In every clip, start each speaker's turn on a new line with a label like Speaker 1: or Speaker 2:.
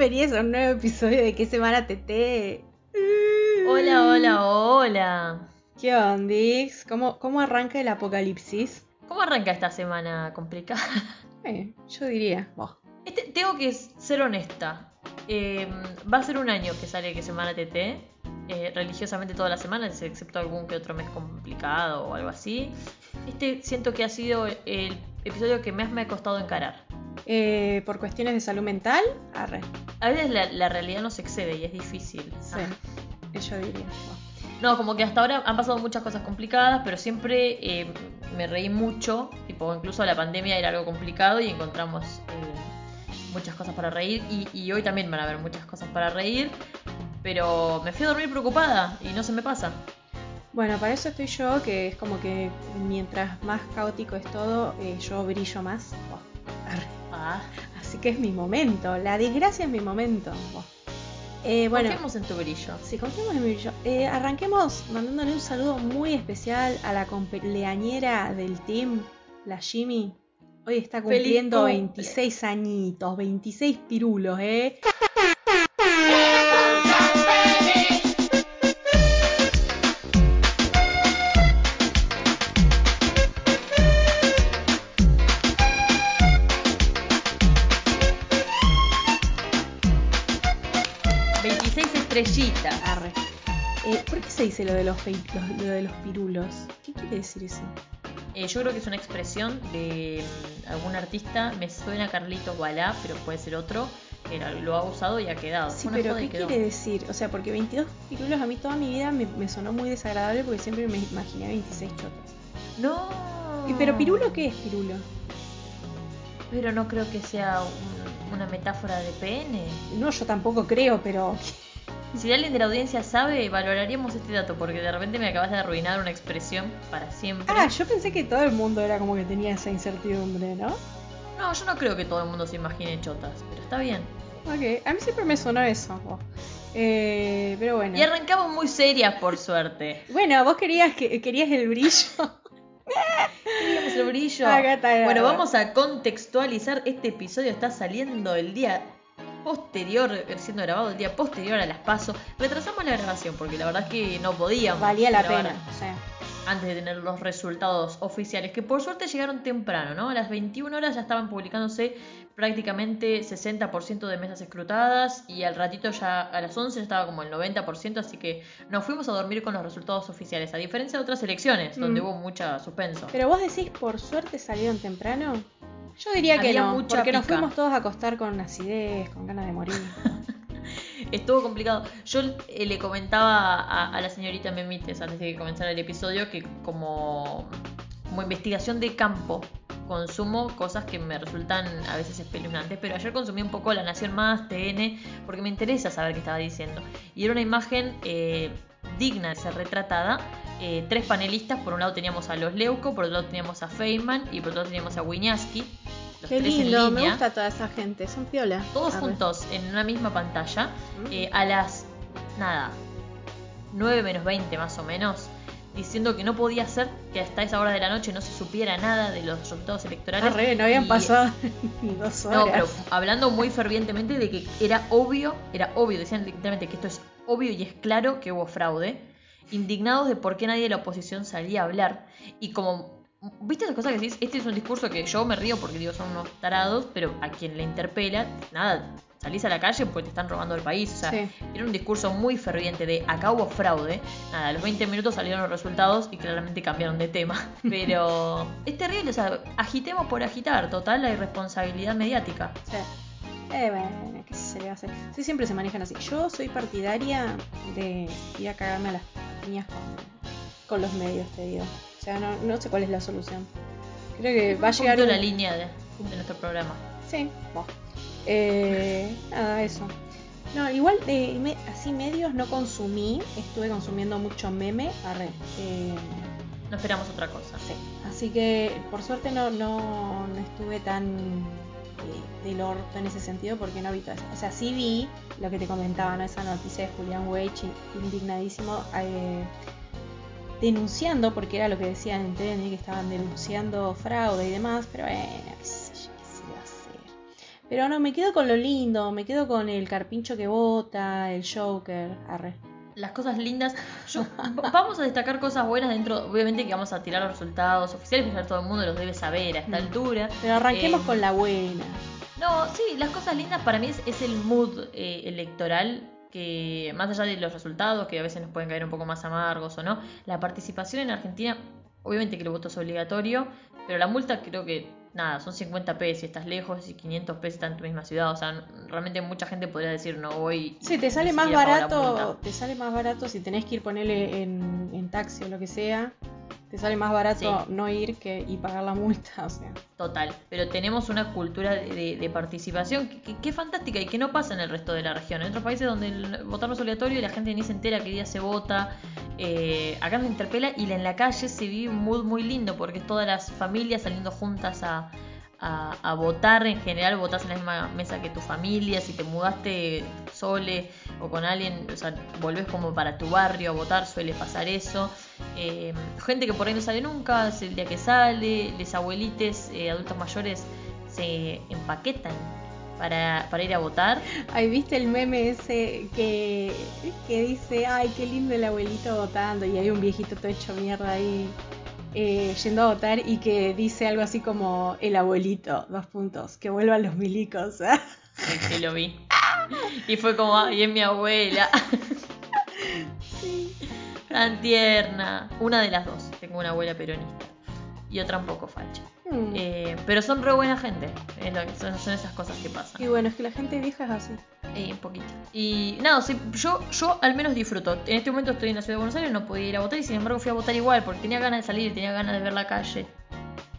Speaker 1: bienvenidos a un nuevo episodio de ¿Qué semana TT?
Speaker 2: Hola, hola, hola.
Speaker 1: ¿Qué ondix? ¿Cómo, ¿Cómo arranca el apocalipsis?
Speaker 2: ¿Cómo arranca esta semana complicada?
Speaker 1: Eh, yo diría, vos.
Speaker 2: Este, tengo que ser honesta. Eh, va a ser un año que sale que semana TT. eh, religiosamente todas las semanas, excepto algún que otro mes complicado o algo así. Este siento que ha sido el episodio que más me ha costado encarar.
Speaker 1: Eh, por cuestiones de salud mental, arre.
Speaker 2: A veces la, la realidad nos excede y es difícil.
Speaker 1: Sí,
Speaker 2: Ah.
Speaker 1: yo diría.
Speaker 2: No, como que hasta ahora han pasado muchas cosas complicadas, pero siempre eh, me reí mucho. Tipo, incluso la pandemia era algo complicado y encontramos eh, muchas cosas para reír. Y, y hoy también van a haber muchas cosas para reír. Pero me fui a dormir preocupada y no se me pasa.
Speaker 1: Bueno, para eso estoy yo, que es como que mientras más caótico es todo, eh, yo brillo más. Vos.
Speaker 2: Ah,
Speaker 1: Así que es mi momento. La desgracia es mi momento. Eh, bueno,
Speaker 2: confiemos en tu brillo.
Speaker 1: Si confiamos en mi brillo. Eh, arranquemos mandándole un saludo muy especial a la cumpleañera del team, la Jimmy. Hoy está cumpliendo
Speaker 2: cumple.
Speaker 1: 26 añitos, 26 pirulos, ¿eh? Dice lo de los, lo de los pirulos? ¿Qué quiere decir eso?
Speaker 2: Eh, yo creo que es una expresión de mm, algún artista. Me suena Carlitos Balá, pero puede ser otro. Que lo ha usado y ha quedado.
Speaker 1: Sí,
Speaker 2: una
Speaker 1: pero ¿qué
Speaker 2: quedó.
Speaker 1: quiere decir? O sea, porque 22 pirulos a mí toda mi vida me, me sonó muy desagradable porque siempre me imaginé 26 chotas.
Speaker 2: No.
Speaker 1: ¿Y pero pirulo qué es pirulo?
Speaker 2: Pero no creo que sea un- una metáfora de pene.
Speaker 1: No, yo tampoco creo, pero
Speaker 2: Si alguien de la audiencia sabe, valoraríamos este dato, porque de repente me acabas de arruinar una expresión para siempre.
Speaker 1: Ah, yo pensé que todo el mundo era como que tenía esa incertidumbre, ¿no?
Speaker 2: No, yo no creo que todo el mundo se imagine chotas, pero está bien.
Speaker 1: Ok, a mí siempre me sonó eso. Eh, pero bueno.
Speaker 2: Y arrancamos muy serias, por suerte.
Speaker 1: Bueno, vos querías que querías el brillo.
Speaker 2: Teníamos el brillo.
Speaker 1: Acá está.
Speaker 2: Bueno, vamos a contextualizar. Este episodio está saliendo el día posterior, siendo grabado el día posterior a las pasos. Retrasamos la grabación porque la verdad es que no podíamos.
Speaker 1: Valía la
Speaker 2: grabar
Speaker 1: pena. Sea,
Speaker 2: antes de tener los resultados oficiales, que por suerte llegaron temprano, ¿no? A las 21 horas ya estaban publicándose prácticamente 60% de mesas escrutadas y al ratito ya a las 11 ya estaba como el 90%, así que nos fuimos a dormir con los resultados oficiales, a diferencia de otras elecciones, donde
Speaker 1: Mm.
Speaker 2: hubo mucha suspenso.
Speaker 1: pero vos decís por suerte salieron temprano. Yo diría que no,
Speaker 2: mucha
Speaker 1: porque nos fuimos todos a acostar con acidez, con ganas de morir.
Speaker 2: Estuvo complicado. Yo eh, le comentaba a, la señorita Memites antes de que comenzara el episodio que como, como investigación de campo consumo cosas que me resultan a veces espeluznantes, pero ayer consumí un poco La Nación Más, TN, porque me interesa saber qué estaba diciendo. Y era una imagen eh, digna de ser retratada. Eh, tres panelistas, por un lado teníamos a Los Leuco, por otro lado teníamos a Feynman y por otro lado teníamos a Wiñaski. Los
Speaker 1: Qué
Speaker 2: tres en
Speaker 1: lindo, me gusta toda esa gente, son piola.
Speaker 2: todos juntos en una misma pantalla
Speaker 1: Mm.
Speaker 2: eh, a las nada 9 menos 20 más o menos diciendo que no podía ser que hasta esa hora de la noche no se supiera nada de los resultados electorales
Speaker 1: Arre, no habían
Speaker 2: Y-
Speaker 1: pasado ni dos horas.
Speaker 2: no pero hablando muy fervientemente de que era obvio era obvio decían literalmente que esto es obvio y es claro que hubo fraude indignados de por qué nadie de la oposición salía a hablar y como ¿Viste esas cosas que decís? Este es un discurso que yo me río porque digo son unos tarados, pero a quien le interpela, nada, salís a la calle porque te están robando el país. O sea,
Speaker 1: Sí.
Speaker 2: era un discurso muy ferviente de acá hubo fraude. Nada, a los 20 minutos salieron los resultados y claramente cambiaron de tema. Pero es terrible, o sea, agitemos por agitar, total la irresponsabilidad mediática.
Speaker 1: Sí. Eh, bueno, ¿qué se le va a hacer? Sí, siempre se manejan así. Yo soy partidaria de ir a cagarme a las piñas con, con los medios, te digo. O sea, no, no sé cuál es la solución. Creo que va a llegar un...
Speaker 2: la línea de, de nuestro programa.
Speaker 1: Sí, vos. Eh, nada, eso. No, igual de me- así medios no consumí. Estuve consumiendo mucho meme. Arre. Eh,
Speaker 2: No esperamos otra cosa.
Speaker 1: Sí, así que por suerte no, no, no estuve tan eh, del orto en ese sentido porque no vi todo eso. O sea, sí vi lo que te comentaba, ¿no? Esa noticia de Julián Weich, indignadísimo, eh, denunciando, porque era lo que decían en TN, que estaban denunciando fraude y demás, pero bueno, qué sé yo, qué se va a hacer. Pero no, me quedo con lo lindo, me quedo con el carpincho que vota, el Joker, arre.
Speaker 2: Las cosas lindas. Yo, vamos a destacar cosas buenas dentro. Obviamente que vamos a tirar los resultados oficiales, que ya todo el mundo los debe saber a esta
Speaker 1: Mm.
Speaker 2: altura.
Speaker 1: Pero arranquemos
Speaker 2: Eh,
Speaker 1: con la buena.
Speaker 2: No, sí, las cosas lindas para mí es, es el mood eh, electoral que más allá de los resultados, que a veces nos pueden caer un poco más amargos o no, la participación en Argentina, obviamente que el voto es obligatorio, pero la multa creo que, nada, son 50 pesos si estás lejos y 500 pesos está en tu misma ciudad, o sea, realmente mucha gente podría decir no voy.
Speaker 1: Sí, te sale más barato, te sale más barato si tenés que ir ponerle en, en taxi o lo que sea. Te sale más barato
Speaker 2: Sí.
Speaker 1: no ir que y pagar la multa, o sea.
Speaker 2: Total, pero tenemos una cultura de, de- de participación que, que- fantástica y que no pasa en el resto de la región. En otros países donde el votar no es obligatorio y la gente ni se entera qué día se vota, eh, acá nos interpela y en la calle se vive un mood muy lindo porque es todas las familias saliendo juntas a, a- a votar. En general votás en la misma mesa que tu familia, si te mudaste sole o con alguien, o sea, volvés como para tu barrio a votar, suele pasar eso. Eh, gente que por ahí no sale nunca, es el día que sale, les abuelites, eh, adultos mayores se empaquetan para, para ir a votar.
Speaker 1: Ay, ¿viste el meme ese que, que dice, ay, qué lindo el abuelito votando? Y hay un viejito todo hecho mierda ahí eh, yendo a votar y que dice algo así como, el abuelito, dos puntos, que vuelvan los milicos.
Speaker 2: Sí, sí, lo vi. Y fue como, ay, es mi abuela. Tan tierna. Una de las dos. Tengo una abuela peronista. Y otra un poco facha.
Speaker 1: Mm.
Speaker 2: Eh, pero son re buena gente. Lo que- son, son esas cosas que pasan.
Speaker 1: Y bueno, es que la gente vieja es así.
Speaker 2: Eh, un poquito. Y nada, sí, yo, yo al menos disfruto. En este momento estoy en la ciudad de Buenos Aires, no podía ir a votar y sin embargo fui a votar igual porque tenía ganas de salir, tenía ganas de ver la calle.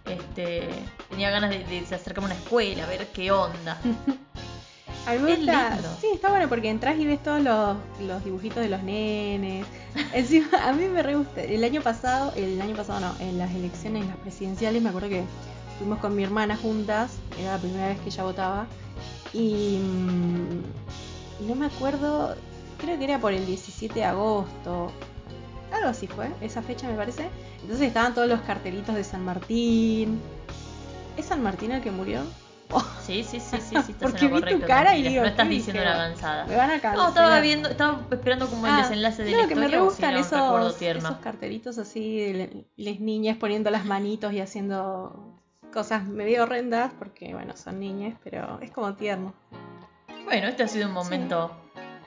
Speaker 2: Este, tenía ganas de, de acercarme a una escuela, ver qué onda.
Speaker 1: A mí me gusta. Sí, está bueno porque entras y ves todos los, los dibujitos de los nenes. Encima, a mí me re gusta. El año pasado, el año pasado no, en las elecciones, en las presidenciales, me acuerdo que fuimos con mi hermana juntas. Era la primera vez que ella votaba. Y, mm, y no me acuerdo, creo que era por el 17 de agosto. Algo así fue, esa fecha me parece. Entonces estaban todos los cartelitos de San Martín. ¿Es San Martín el que murió?
Speaker 2: Sí, sí, sí, sí, sí, estás
Speaker 1: Porque vi tu cara y digo,
Speaker 2: no estás
Speaker 1: ¿qué
Speaker 2: diciendo una gansada.
Speaker 1: Me van a cancelar.
Speaker 2: No, estaba viendo, estaba esperando como el
Speaker 1: Ah,
Speaker 2: desenlace de la
Speaker 1: que me
Speaker 2: historia. o si
Speaker 1: gustan esos, esos cartelitos así de las niñas poniendo las manitos y haciendo cosas medio horrendas porque bueno son niñas pero es como tierno
Speaker 2: Bueno, este ha sido un momento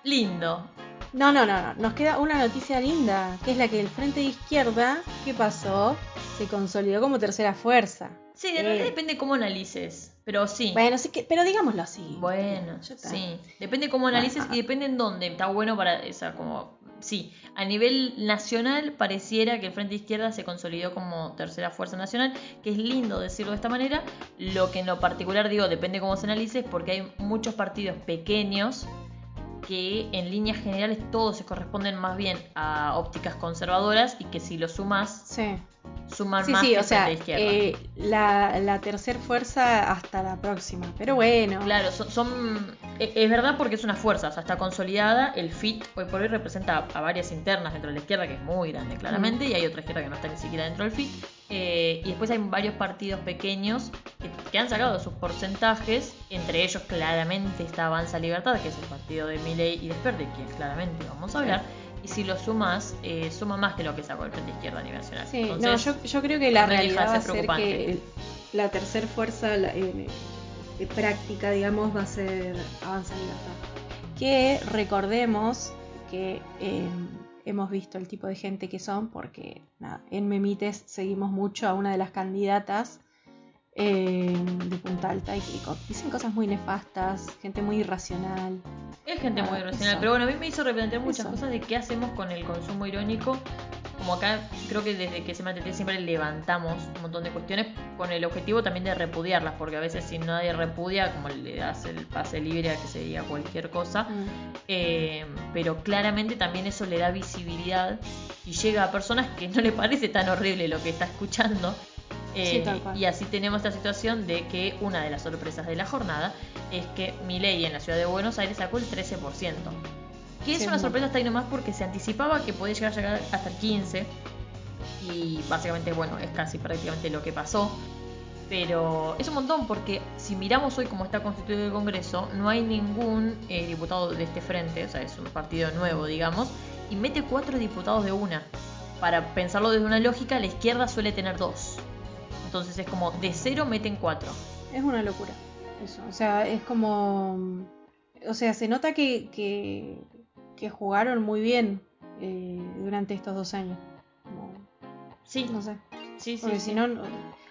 Speaker 2: lindo.
Speaker 1: no no no no nos queda una noticia linda que es la que el frente de izquierda qué pasó se consolidó como tercera fuerza
Speaker 2: Sí, de
Speaker 1: Eh.
Speaker 2: depende cómo analices. Pero sí.
Speaker 1: bueno sí que pero digámoslo así
Speaker 2: Bueno,
Speaker 1: Ya está.
Speaker 2: sí. Depende cómo analices
Speaker 1: Ah, ah.
Speaker 2: y depende en dónde. Está bueno para esa como sí, a nivel nacional pareciera que el Frente Izquierda se consolidó como tercera fuerza nacional, que es lindo decirlo de esta manera. Lo que en lo particular digo depende cómo se analices porque hay muchos partidos pequeños que en líneas generales todos se corresponden más bien a ópticas conservadoras y que si lo sumas
Speaker 1: sí
Speaker 2: suman
Speaker 1: sí
Speaker 2: más
Speaker 1: sí
Speaker 2: que
Speaker 1: o sea
Speaker 2: Frente Izquierda.
Speaker 1: eh, la, la tercera fuerza hasta la próxima pero bueno
Speaker 2: Claro, son, son- e- es verdad porque es una fuerza, o sea, está consolidada. El FIT hoy por hoy representa a varias internas dentro de la izquierda, que es muy grande claramente, y hay otra izquierda que no está ni siquiera dentro del FIT. Eh, y después hay varios partidos pequeños que, que han sacado sus porcentajes, entre ellos claramente está Avanza Libertad, que es el partido de Milei y Desper, de quien claramente vamos a hablar. Y si lo sumas, eh, suma más que lo que sacó el Frente Izquierda a nivel nacional.
Speaker 1: Sí,
Speaker 2: Entonces,
Speaker 1: no, yo, yo creo que la realidad va a
Speaker 2: ser
Speaker 1: que la tercera fuerza la- eh, eh, práctica, digamos, va a ser Avanza Libertad. Que recordemos que eh, hemos visto el tipo de gente que son, porque nada, en Memites seguimos mucho a una de las candidatas eh, de Punta Alta y dicen cosas muy nefastas, gente muy irracional.
Speaker 2: Es gente
Speaker 1: Ah,
Speaker 2: muy racional,
Speaker 1: eso.
Speaker 2: pero bueno, a mí me hizo replantear muchas
Speaker 1: Eso.
Speaker 2: cosas de qué hacemos con el consumo irónico. Como acá creo que desde que se me siempre levantamos un montón de cuestiones con el objetivo también de repudiarlas, porque a veces si nadie repudia, como le das el pase libre a que se diga cualquier cosa,
Speaker 1: Mm.
Speaker 2: eh, pero claramente también eso le da visibilidad y llega a personas que no le parece tan horrible lo que está escuchando. Eh,
Speaker 1: Sí,
Speaker 2: y así tenemos esta situación de que una de las sorpresas de la jornada es que Milei en la ciudad de Buenos Aires sacó el 13%. Que es
Speaker 1: Sí,
Speaker 2: una sorpresa hasta ahí nomás porque se anticipaba que podía llegar a llegar hasta el 15%. Y básicamente, bueno, es casi prácticamente lo que pasó. Pero es un montón porque si miramos hoy cómo está constituido el Congreso, no hay ningún eh, diputado de este frente, o sea, es un partido nuevo, digamos, y mete cuatro diputados de una. Para pensarlo desde una lógica, la izquierda suele tener dos. Entonces es como de cero meten cuatro.
Speaker 1: Es una locura. Eso. O sea, es como. O sea, se nota que, que, que jugaron muy bien eh, durante estos dos años. Como-
Speaker 2: Sí,
Speaker 1: no sé.
Speaker 2: sí, sí.
Speaker 1: Porque
Speaker 2: sí.
Speaker 1: si no.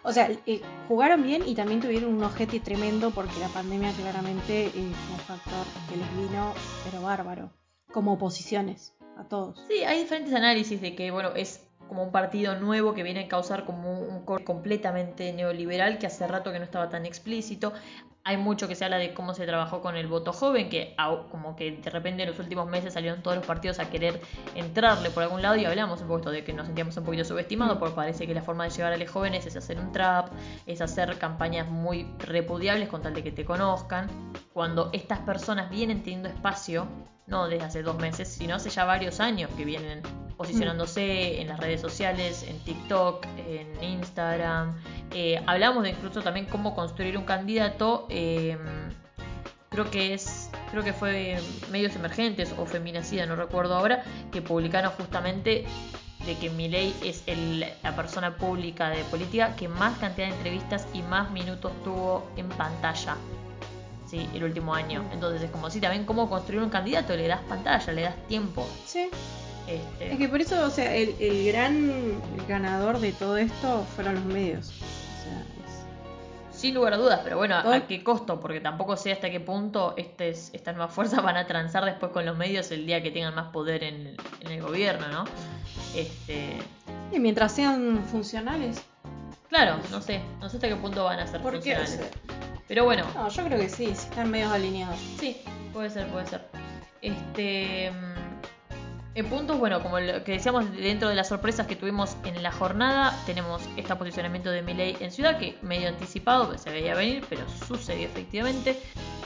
Speaker 1: O sea, eh, jugaron bien y también tuvieron un ojete tremendo porque la pandemia claramente eh, fue un factor que les vino, pero bárbaro. Como oposiciones a todos.
Speaker 2: Sí, hay diferentes análisis de que, bueno, es como un partido nuevo que viene a causar como un corte completamente neoliberal que hace rato que no estaba tan explícito. Hay mucho que se habla de cómo se trabajó con el voto joven, que como que de repente en los últimos meses salieron todos los partidos a querer entrarle por algún lado y hablamos un poco esto de que nos sentíamos un poquito subestimados, porque parece que la forma de llegar a los jóvenes es hacer un trap, es hacer campañas muy repudiables con tal de que te conozcan. Cuando estas personas vienen teniendo espacio, no desde hace dos meses, sino hace ya varios años que vienen posicionándose en las redes sociales, en TikTok, en Instagram. Eh, hablamos de incluso también cómo construir un candidato. eh, creo que es creo que fue medios emergentes o feminacida no recuerdo ahora que publicaron justamente de que Milei es el- la persona pública de política que más cantidad de entrevistas y más minutos tuvo en pantalla sí el último año entonces es como si también cómo construir un candidato le das pantalla le das tiempo
Speaker 1: Sí.
Speaker 2: este,
Speaker 1: Es que por eso, o sea, el, el gran ganador de todo esto fueron los medios. O sea, es-
Speaker 2: Sin lugar a dudas, pero bueno, ¿a-
Speaker 1: Todo-
Speaker 2: ¿a qué costo? Porque tampoco sé hasta qué punto este es- estas nuevas fuerzas van a transar después con los medios el día que tengan más poder en el, en el gobierno, ¿no? Este,
Speaker 1: Y mientras sean funcionales.
Speaker 2: claro, no sé, no sé hasta qué punto van a ser funcionales.
Speaker 1: sea,
Speaker 2: Pero bueno,
Speaker 1: no, yo creo que sí, sí están medios alineados.
Speaker 2: sí, puede ser, puede ser. Este, mm, en puntos, bueno, como lo que decíamos dentro de las sorpresas que tuvimos en la jornada, tenemos este posicionamiento de Milei en ciudad, que medio anticipado, se veía venir, pero sucedió efectivamente.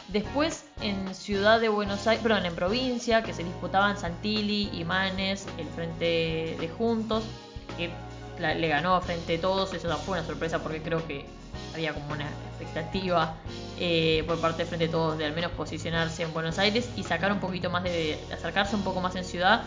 Speaker 2: Después en Ciudad de Buenos Aires, perdón, en provincia, que se disputaban Santilli y Manes, el frente de Juntos, que la- le ganó a frente de todos, eso fue una sorpresa porque creo que había como una expectativa eh, por parte de frente de todos de al menos posicionarse en Buenos Aires y sacar un poquito más de, de acercarse un poco más en ciudad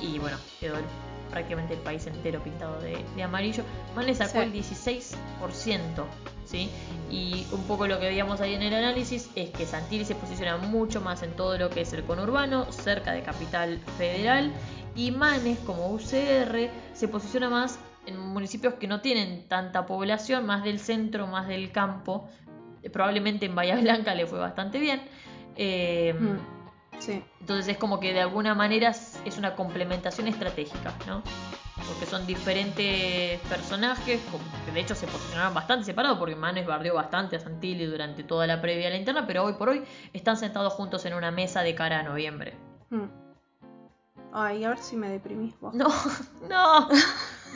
Speaker 2: y bueno, quedó el- prácticamente el país entero pintado de, de amarillo. Manes sacó
Speaker 1: Sí.
Speaker 2: el 16%, ¿sí? Y un poco lo que veíamos ahí en el análisis es que Santilli se posiciona mucho más en todo lo que es el conurbano, cerca de Capital Federal, y Manes, como UCR, se posiciona más en municipios que no tienen tanta población, más del centro, más del campo. Eh, Probablemente en Bahía Blanca le fue bastante bien. Eh,
Speaker 1: Mm, Sí.
Speaker 2: entonces es como que de alguna manera es una complementación estratégica, ¿no? Porque son diferentes personajes, como que de hecho se posicionaron bastante separados, porque Manes bardeó bastante a Santilli durante toda la previa a la interna, pero hoy por hoy están sentados juntos en una mesa de cara a noviembre.
Speaker 1: Mm. Ay, a ver si me deprimís vos.
Speaker 2: No, no,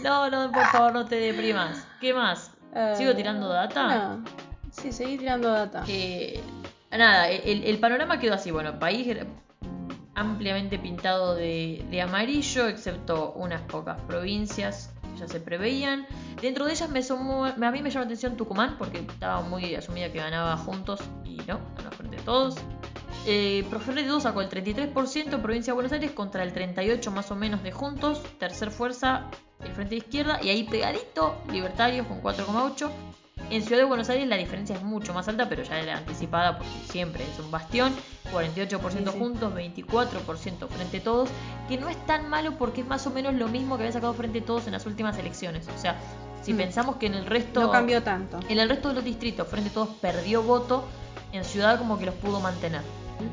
Speaker 2: no, no, por favor, no te deprimas. ¿Qué más?
Speaker 1: Eh,
Speaker 2: ¿Sigo tirando data?
Speaker 1: no. Sí, seguí tirando data.
Speaker 2: Eh, nada, el, el panorama quedó así. Bueno, país ampliamente pintado de, de amarillo, excepto unas pocas provincias que ya se preveían. Dentro de ellas me sumó, a mí me llamó la atención Tucumán, porque estaba muy asumida que ganaba juntos y no, ganó frente a todos. Eh, de todos sacó el 33% provincia de Buenos Aires contra el 38% más o menos de Juntos. Tercer fuerza, el Frente de Izquierda. Y ahí pegadito, Libertarios con 4,8%. En Ciudad de Buenos Aires la diferencia es mucho más alta, pero ya era anticipada porque siempre es un bastión. 48%
Speaker 1: Sí, sí.
Speaker 2: juntos, 24% frente a todos, que no es tan malo porque es más o menos lo mismo que había sacado frente a todos en las últimas elecciones. O sea, si
Speaker 1: Mm.
Speaker 2: pensamos que en el resto
Speaker 1: No cambió tanto.
Speaker 2: en el resto de los distritos, frente a todos perdió voto, en ciudad como que los pudo mantener.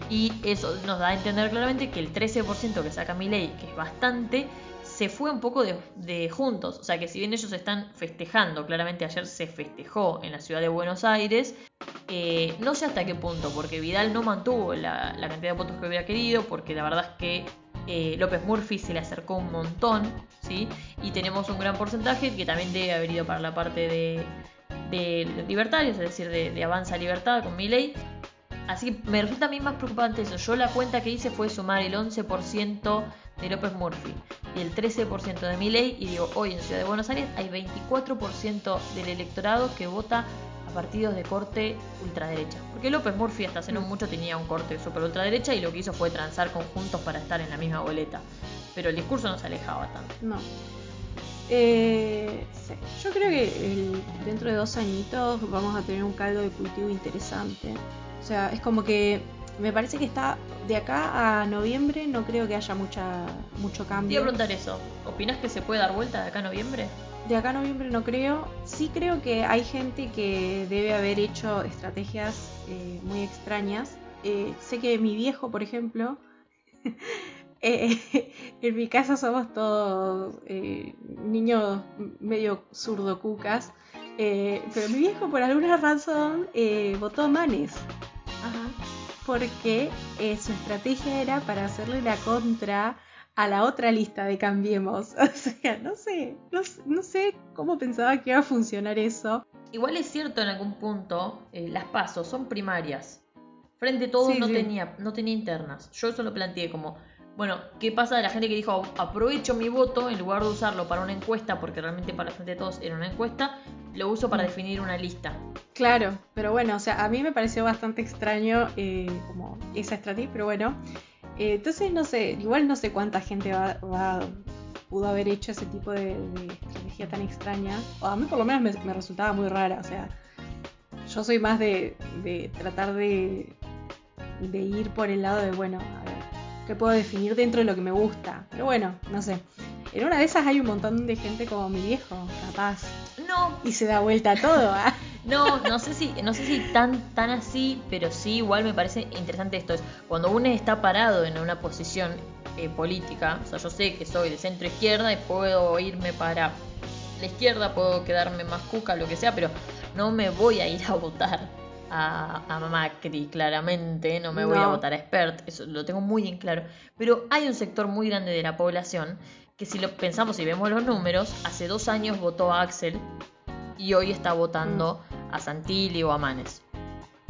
Speaker 2: Y eso nos da a entender claramente que el 13% que saca Milei, que es bastante, se fue un poco de, juntos. O sea que si bien ellos están festejando, claramente ayer se festejó en la ciudad de Buenos Aires, eh, no sé hasta qué punto, porque Vidal no mantuvo la, cantidad de votos que hubiera querido, porque la verdad es que eh, López Murphy se le acercó un montón, ¿sí? Y tenemos un gran porcentaje que también debe haber ido para la parte de, de libertarios, es decir, de, de Avanza Libertad con Milei. Así que me resulta a mí más preocupante eso. Yo la cuenta que hice fue sumar el 11% de López Murphy y el 13% de Milei y digo, hoy en Ciudad de Buenos Aires hay 24% del electorado que vota partidos de corte ultraderecha. Porque López Murphy hasta hace no
Speaker 1: Mm.
Speaker 2: mucho tenía un corte super ultraderecha y lo que hizo fue transar conjuntos para estar en la misma boleta. Pero el discurso no se alejaba tanto.
Speaker 1: No. Eh, sí. Yo creo que el- dentro de dos añitos vamos a tener un caldo de cultivo interesante. O sea, es como que me parece que está de acá a noviembre no creo que haya mucha mucho
Speaker 2: Te iba a
Speaker 1: cambio.
Speaker 2: preguntar eso. ¿Opinás que se puede dar vuelta de acá a noviembre?
Speaker 1: De acá a noviembre no creo. Sí creo que hay gente que debe haber hecho estrategias eh, muy extrañas. Eh, sé que mi viejo, por ejemplo, eh, en mi casa somos todos eh, niños medio zurdocucas. eh, pero mi viejo por alguna razón votó Manes.
Speaker 2: Ajá.
Speaker 1: Porque eh, su estrategia era para hacerle la contra a la otra lista de Cambiemos. O sea, no sé, no, sé cómo pensaba que iba a funcionar eso.
Speaker 2: Igual es cierto en algún punto, eh, las pasos son primarias. Frente a todos
Speaker 1: Sí,
Speaker 2: no,
Speaker 1: sí.
Speaker 2: Tenía, no tenía internas. Yo eso lo planteé como, bueno, ¿qué pasa de la gente que dijo aprovecho mi voto en lugar de usarlo para una encuesta, porque realmente para Frente de Todos era una encuesta, lo uso para
Speaker 1: Mm.
Speaker 2: definir una lista?
Speaker 1: Claro, pero bueno, o sea, a mí me pareció bastante extraño eh, como esa estrategia, pero bueno. Eh, entonces, no sé, igual no sé cuánta gente va, va- pudo haber hecho ese tipo de, de estrategia tan extraña. O a mí por lo menos me, me resultaba muy rara, o sea, yo soy más de, de tratar de, de ir por el lado de, bueno, a ver, ¿qué puedo definir dentro de lo que me gusta? Pero bueno, no sé. En una de esas hay un montón de gente como mi viejo, capaz,
Speaker 2: No,
Speaker 1: y se da vuelta a todo. ¿ah?
Speaker 2: no, no sé si, no sé si tan, tan así, pero sí igual me parece interesante esto. Es cuando uno está parado en una posición eh, política, o sea, yo sé que soy de centro izquierda y puedo irme para la izquierda, puedo quedarme más cuca, lo que sea, pero no me voy a ir a votar a, a Macri, claramente, no me voy a votar a Expert, eso lo tengo muy en claro. Pero hay un sector muy grande de la población que si lo pensamos y vemos los números, hace dos años votó a Axel y hoy está votando a Santilli o a Manes.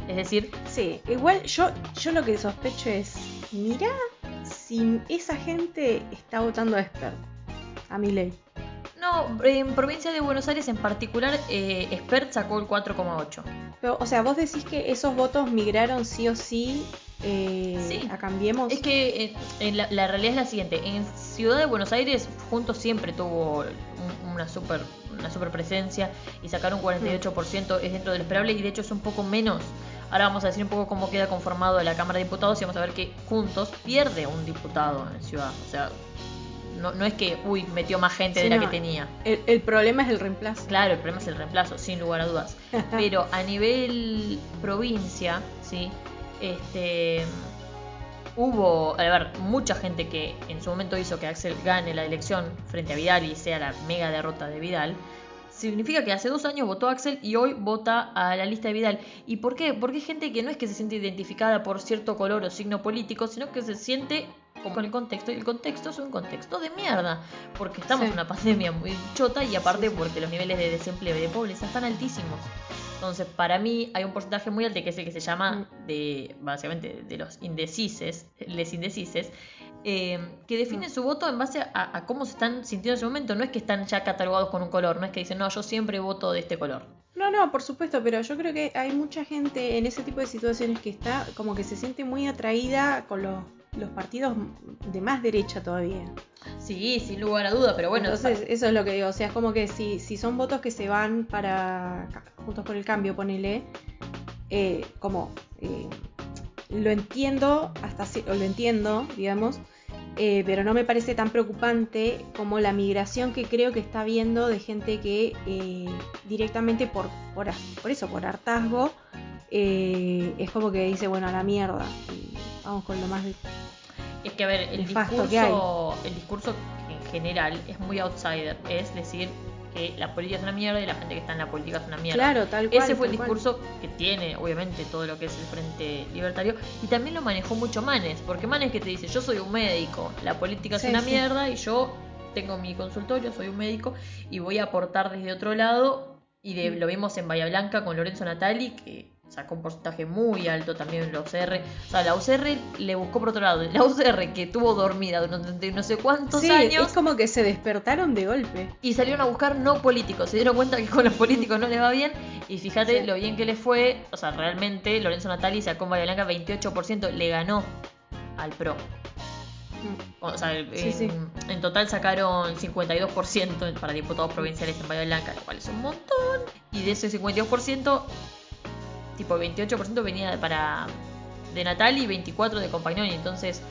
Speaker 2: Es decir,
Speaker 1: Sí, igual yo, yo lo que sospecho es, mira si esa gente está votando a Expert, a mi ley.
Speaker 2: no, en provincia de Buenos Aires en particular, eh, Expert sacó el 4,8.
Speaker 1: Pero, o sea, vos decís que esos votos migraron sí o sí, eh,
Speaker 2: Sí.
Speaker 1: a Cambiemos.
Speaker 2: Es que eh, en la, la realidad es la siguiente, en Ciudad de Buenos Aires Juntos siempre tuvo un- una super, una super presencia y sacaron 48%, es dentro de lo esperable y de hecho es un poco menos. Ahora vamos a decir un poco cómo queda conformado la Cámara de Diputados y vamos a ver que Juntos pierde un diputado en Ciudad. O sea, no, no es que, uy, metió más gente
Speaker 1: Sí,
Speaker 2: de la
Speaker 1: no.
Speaker 2: que tenía.
Speaker 1: el, el problema es el reemplazo.
Speaker 2: Claro, el problema es el reemplazo, sin lugar a dudas. Pero a nivel provincia, ¿sí? Este. Hubo, a ver, mucha gente que en su momento hizo que Axel gane la elección frente a Vidal y sea la mega derrota de Vidal. Significa que hace dos años votó Axel y hoy vota a la lista de Vidal. ¿Y por qué? Porque hay gente que no es que se siente identificada por cierto color o signo político, sino que se siente con el contexto. Y el contexto es un contexto de mierda. Porque estamos
Speaker 1: Sí.
Speaker 2: en una pandemia muy chota y aparte porque los niveles de desempleo y de pobreza están altísimos. Entonces, para mí hay un porcentaje muy alto que es el que se llama
Speaker 1: Mm.
Speaker 2: de, básicamente, de los indecises, les indecises, eh, que definen su voto en base a, a cómo se están sintiendo en ese momento. No es que están ya catalogados con un color, no es que dicen, no, yo siempre voto de este color.
Speaker 1: No, no, por supuesto, pero yo creo que hay mucha gente en ese tipo de situaciones que está como que se siente muy atraída con los, los partidos de más derecha todavía.
Speaker 2: Sí, sin lugar a duda, pero bueno,
Speaker 1: Entonces, eso es lo que digo. O sea, es como que si, si son votos que se van para Juntos por el Cambio, ponele, eh, como eh, lo entiendo, hasta lo entiendo, digamos, eh, pero no me parece tan preocupante como la migración que creo que está habiendo de gente que directamente por, por, por eso, por hartazgo, eh, es como que dice, bueno, a la mierda. y vamos con lo más de...
Speaker 2: Es que, a ver, el
Speaker 1: nefasto que
Speaker 2: discurso, el discurso en general es muy outsider. Es decir, que la política es una mierda y la gente que está en la política es una mierda.
Speaker 1: Claro, tal cual.
Speaker 2: Ese fue el
Speaker 1: cual.
Speaker 2: discurso que tiene, obviamente, todo lo que es el Frente Libertario. Y también lo manejó mucho Manes, porque Manes que te dice, yo soy un médico, la política
Speaker 1: Sí,
Speaker 2: es una
Speaker 1: sí.
Speaker 2: mierda y yo tengo mi consultorio, soy un médico y voy a aportar desde otro lado. Y de-
Speaker 1: Mm.
Speaker 2: lo vimos en Bahía Blanca con Lorenzo Natali, que sacó un porcentaje muy alto también la UCR. O sea, la UCR le buscó por otro lado. La UCR que estuvo dormida durante no sé cuántos
Speaker 1: Sí,
Speaker 2: años
Speaker 1: es como que se despertaron de golpe.
Speaker 2: y salieron a buscar no políticos. Se dieron cuenta que con los políticos no les va bien. Y fíjate
Speaker 1: Sí.
Speaker 2: lo bien que les fue. O sea, realmente Lorenzo Natali sacó en Bahía Blanca 28%. Le ganó al PRO.
Speaker 1: Mm.
Speaker 2: O sea,
Speaker 1: Sí,
Speaker 2: en,
Speaker 1: sí.
Speaker 2: en total sacaron 52% para diputados provinciales en Bahía Blanca, lo cual es un montón. Y de ese 52%, tipo 28% venía de- para de Natal y 24% de Compagnoni. Entonces,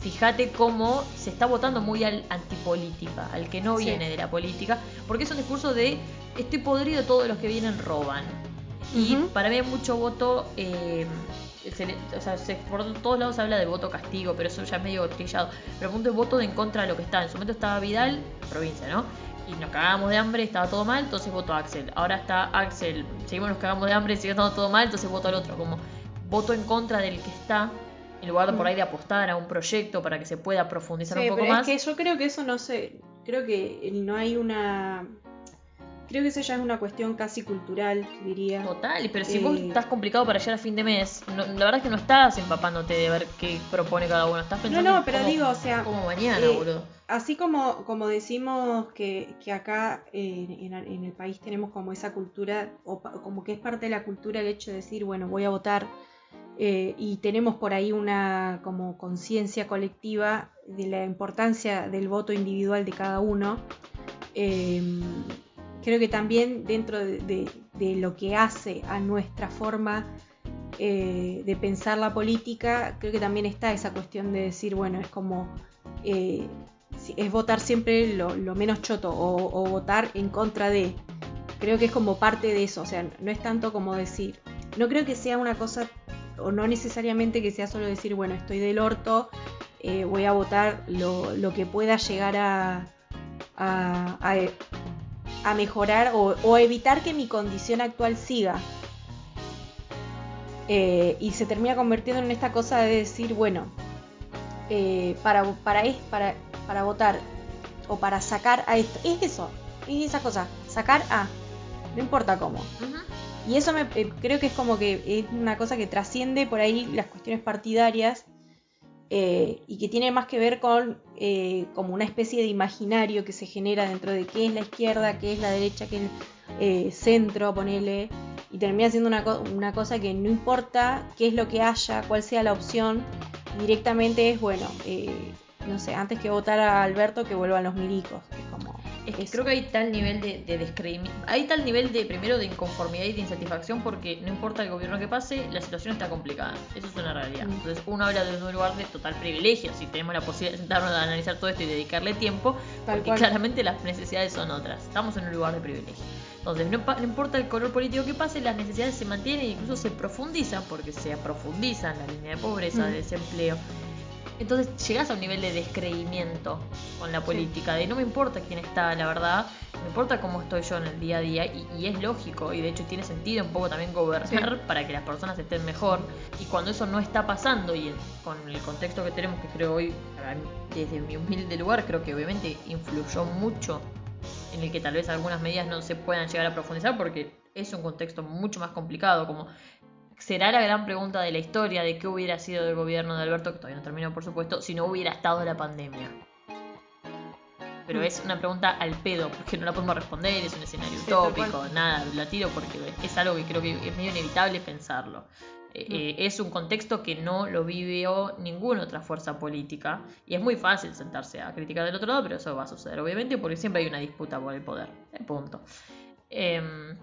Speaker 2: fíjate cómo se está votando muy al antipolítica, al que no
Speaker 1: Sí.
Speaker 2: viene de la política, porque es un discurso de estoy podrido, todos los que vienen roban. Y para mí hay mucho voto, eh, se le- o sea, se- por todos lados se habla de voto castigo, pero eso ya es medio trillado. Pero el punto es voto de en contra de lo que está. En su momento estaba Vidal, provincia, ¿no? Y nos cagábamos de hambre, estaba todo mal, entonces voto a Axel. Ahora está Axel, seguimos nos cagamos de hambre, sigue estando todo mal, entonces voto al otro. Como voto en contra del que está, en lugar de por ahí de apostar a un proyecto para que se pueda profundizar
Speaker 1: Sí,
Speaker 2: un poco
Speaker 1: pero
Speaker 2: más.
Speaker 1: es que yo creo que eso no sé. Creo que no hay una. Creo que eso ya es una cuestión casi cultural, diría.
Speaker 2: Total, pero si
Speaker 1: Eh,
Speaker 2: vos estás complicado para llegar a fin de mes, no- la verdad es que no estás empapándote de ver qué propone cada uno, estás pensando
Speaker 1: no,
Speaker 2: en
Speaker 1: pero
Speaker 2: cómo-
Speaker 1: digo, o sea,
Speaker 2: como mañana,
Speaker 1: eh,
Speaker 2: boludo.
Speaker 1: Así como, como decimos que, que acá eh, en, en el país tenemos como esa cultura, o como que es parte de la cultura el hecho de decir, bueno, voy a votar, eh, y tenemos por ahí una como conciencia colectiva de la importancia del voto individual de cada uno. eh, creo que también dentro de, lo que hace a nuestra forma eh, de pensar la política, creo que también está esa cuestión de decir, bueno, es como eh, es votar siempre lo, menos choto o, votar en contra de. Creo que es como parte de eso, o sea, no es tanto como decir, no creo que sea una cosa, o no necesariamente que sea solo decir, bueno, estoy del orto, eh, voy a votar lo, lo que pueda llegar a- a mejorar o, o evitar que mi condición actual siga. Eh, y se termina convirtiendo en esta cosa de decir, bueno, eh, para, para, para, para votar o para sacar a esto, es eso, es esa cosa, sacar a, no importa cómo. Y eso me, eh, creo que es como que es una cosa que trasciende por ahí las cuestiones partidarias eh, y que tiene más que ver con eh, como una especie de imaginario que se genera dentro de qué es la izquierda, qué es la derecha, qué es el eh, centro, ponele, y termina siendo una, co- una cosa que no importa qué es lo que haya, cuál sea la opción, directamente es, bueno, eh, no sé, antes que votar a Alberto que vuelvan los milicos, es
Speaker 2: que
Speaker 1: eso.
Speaker 2: creo que hay tal nivel de, de descreimiento, hay tal nivel de primero de inconformidad y de insatisfacción porque no importa el gobierno que pase, la situación está complicada. Eso es una realidad.
Speaker 1: Mm.
Speaker 2: Entonces uno habla de un lugar de total privilegio, si tenemos la posibilidad de sentarnos a analizar todo esto y dedicarle tiempo,
Speaker 1: Tal
Speaker 2: porque
Speaker 1: cual.
Speaker 2: claramente las necesidades son otras. Estamos en un lugar de privilegio. Entonces no, no importa el color político que pase, las necesidades se mantienen e incluso se profundizan porque se profundizan la línea de pobreza,
Speaker 1: Mm.
Speaker 2: de desempleo. Entonces llegas a un nivel de descreimiento con la política, de no me importa quién está, la verdad, me importa cómo estoy yo en el día a día y, y es lógico y de hecho tiene sentido un poco también gobernar para que las personas estén mejor. Y cuando eso no está pasando y con el contexto que tenemos que creo hoy, desde mi humilde lugar, creo que obviamente influyó mucho en el que tal vez algunas medidas no se puedan llegar a profundizar porque es un contexto mucho más complicado como será la gran pregunta de la historia de qué hubiera sido del gobierno de Alberto, que todavía no terminó por supuesto, si no hubiera estado la pandemia. Pero
Speaker 1: Mm.
Speaker 2: es una pregunta al pedo, porque no la podemos responder, es un escenario
Speaker 1: Sí,
Speaker 2: utópico, nada, la tiro porque es algo que creo que es medio inevitable pensarlo. Eh,
Speaker 1: Mm.
Speaker 2: eh, es un contexto que no lo vivió ninguna otra fuerza política y es muy fácil sentarse a criticar del otro lado, pero eso va a suceder obviamente porque siempre hay una disputa por el poder. Eh, punto. Em,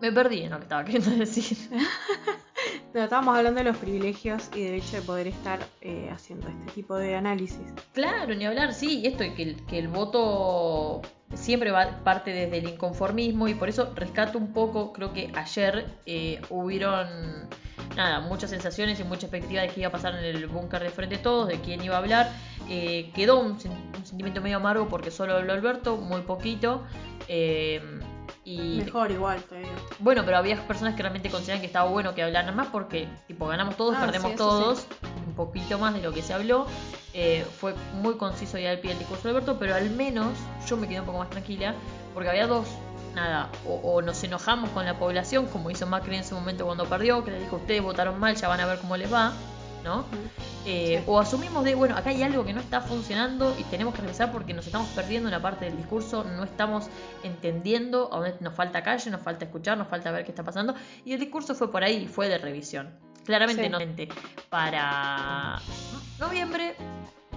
Speaker 2: me perdí en lo que estaba queriendo decir.
Speaker 1: No, estábamos hablando de los privilegios y del hecho de poder estar eh, haciendo este tipo de análisis.
Speaker 2: Claro, ni hablar, sí, y esto, que el, que el voto siempre va parte desde el inconformismo y por eso rescato un poco, creo que ayer eh, hubieron, nada, muchas sensaciones y mucha expectativa de qué iba a pasar en el búnker de Frente a Todos, de quién iba a hablar. Eh, quedó un sentimiento medio amargo porque solo habló Alberto, muy poquito. eh, y
Speaker 1: Mejor igual, te digo.
Speaker 2: bueno, pero había personas que realmente consideran que estaba bueno que hablaran más porque, tipo, ganamos todos,
Speaker 1: Ah,
Speaker 2: perdemos
Speaker 1: sí,
Speaker 2: todos, un poquito más de lo que se habló. Eh, fue muy conciso y al pie el discurso de Alberto, pero al menos yo me quedé un poco más tranquila porque había dos nada, o, o nos enojamos con la población, como hizo Macri en su momento cuando perdió, que le dijo, ustedes votaron mal, ya van a ver cómo les va, ¿no? Eh,
Speaker 1: Sí.
Speaker 2: O asumimos de, bueno, acá hay algo que no está funcionando y tenemos que revisar porque nos estamos perdiendo una parte del discurso, no estamos entendiendo, a dónde nos falta calle, nos falta escuchar, nos falta ver qué está pasando. Y el discurso fue por ahí, fue de revisión. Claramente
Speaker 1: Sí.
Speaker 2: no para noviembre,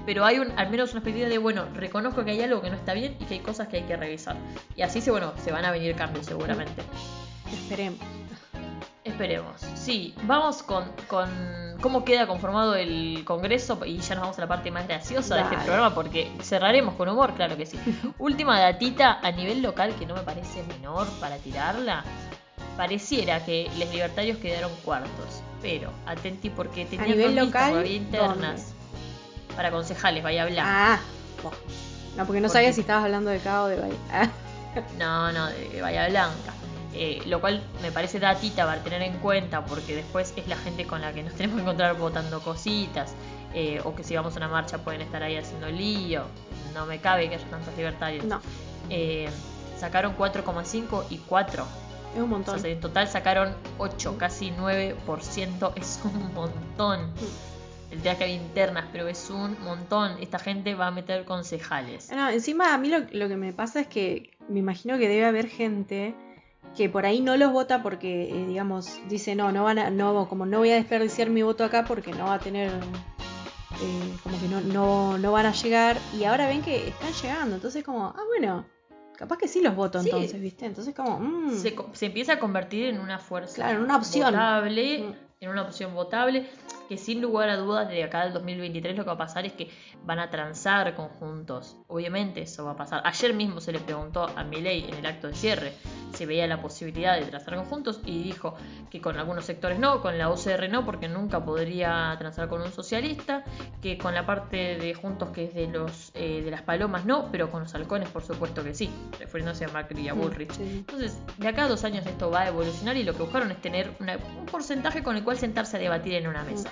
Speaker 2: pero hay un, al menos una expectativa de, bueno, reconozco que hay algo que no está bien y que hay cosas que hay que revisar. Y así se, bueno, se van a venir cambios seguramente.
Speaker 1: Esperemos.
Speaker 2: Esperemos. Sí, vamos con, con cómo queda conformado el Congreso y ya nos vamos a la parte más graciosa de este programa porque cerraremos con humor, claro que sí. Última datita a nivel local que no me parece menor para tirarla. Pareciera que los libertarios quedaron cuartos, pero atenti porque tenían
Speaker 1: nivel
Speaker 2: dos listas
Speaker 1: local,
Speaker 2: todavía internas para concejales, Bahía Blanca.
Speaker 1: Ah, no, porque no
Speaker 2: ¿Por
Speaker 1: sabía
Speaker 2: qué?
Speaker 1: si estabas hablando de Cabo de Bahía. Ah,
Speaker 2: No, no, de Bahía Blanca. Eh, lo cual me parece datita para tener en cuenta porque después es la gente con la que nos tenemos que encontrar votando cositas eh, o que si vamos a una marcha pueden estar ahí haciendo lío. No me cabe que haya tantos libertarios.
Speaker 1: no,
Speaker 2: Eh, sacaron 4,5 y 4.
Speaker 1: es un
Speaker 2: O
Speaker 1: montón.
Speaker 2: sea, en total sacaron 8, casi 9%. Es un montón. El tema que hay internas, pero es un montón. Esta gente va a meter concejales.
Speaker 1: No, encima a mí lo, lo que me pasa es que me imagino que debe haber gente que por ahí no los vota porque, eh, digamos, dice no, no van a, no, como no voy a desperdiciar mi voto acá porque no va a tener, eh, como que no, no, no van a llegar y ahora ven que están llegando, entonces como, ah bueno, capaz que sí los voto
Speaker 2: Sí.
Speaker 1: entonces, ¿viste? Entonces como, mm,
Speaker 2: se, se empieza a convertir en una fuerza
Speaker 1: Claro, en una opción.
Speaker 2: votable,
Speaker 1: Mm.
Speaker 2: en una opción votable, que sin lugar a dudas de acá al 2023 lo que va a pasar es que van a transar conjuntos. Obviamente eso va a pasar. Ayer mismo se le preguntó a Milei en el acto de cierre si veía la posibilidad de transar conjuntos y dijo que con algunos sectores no, con la UCR no, porque nunca podría transar con un socialista, que con la parte de juntos que es de los eh, de las palomas no, pero con los halcones por supuesto que sí, refiriéndose a Macri y a
Speaker 1: mm,
Speaker 2: Bullrich.
Speaker 1: sí.
Speaker 2: Entonces, de acá a dos años esto va a evolucionar y lo que buscaron es tener una- un porcentaje con el cual sentarse a debatir en una mesa.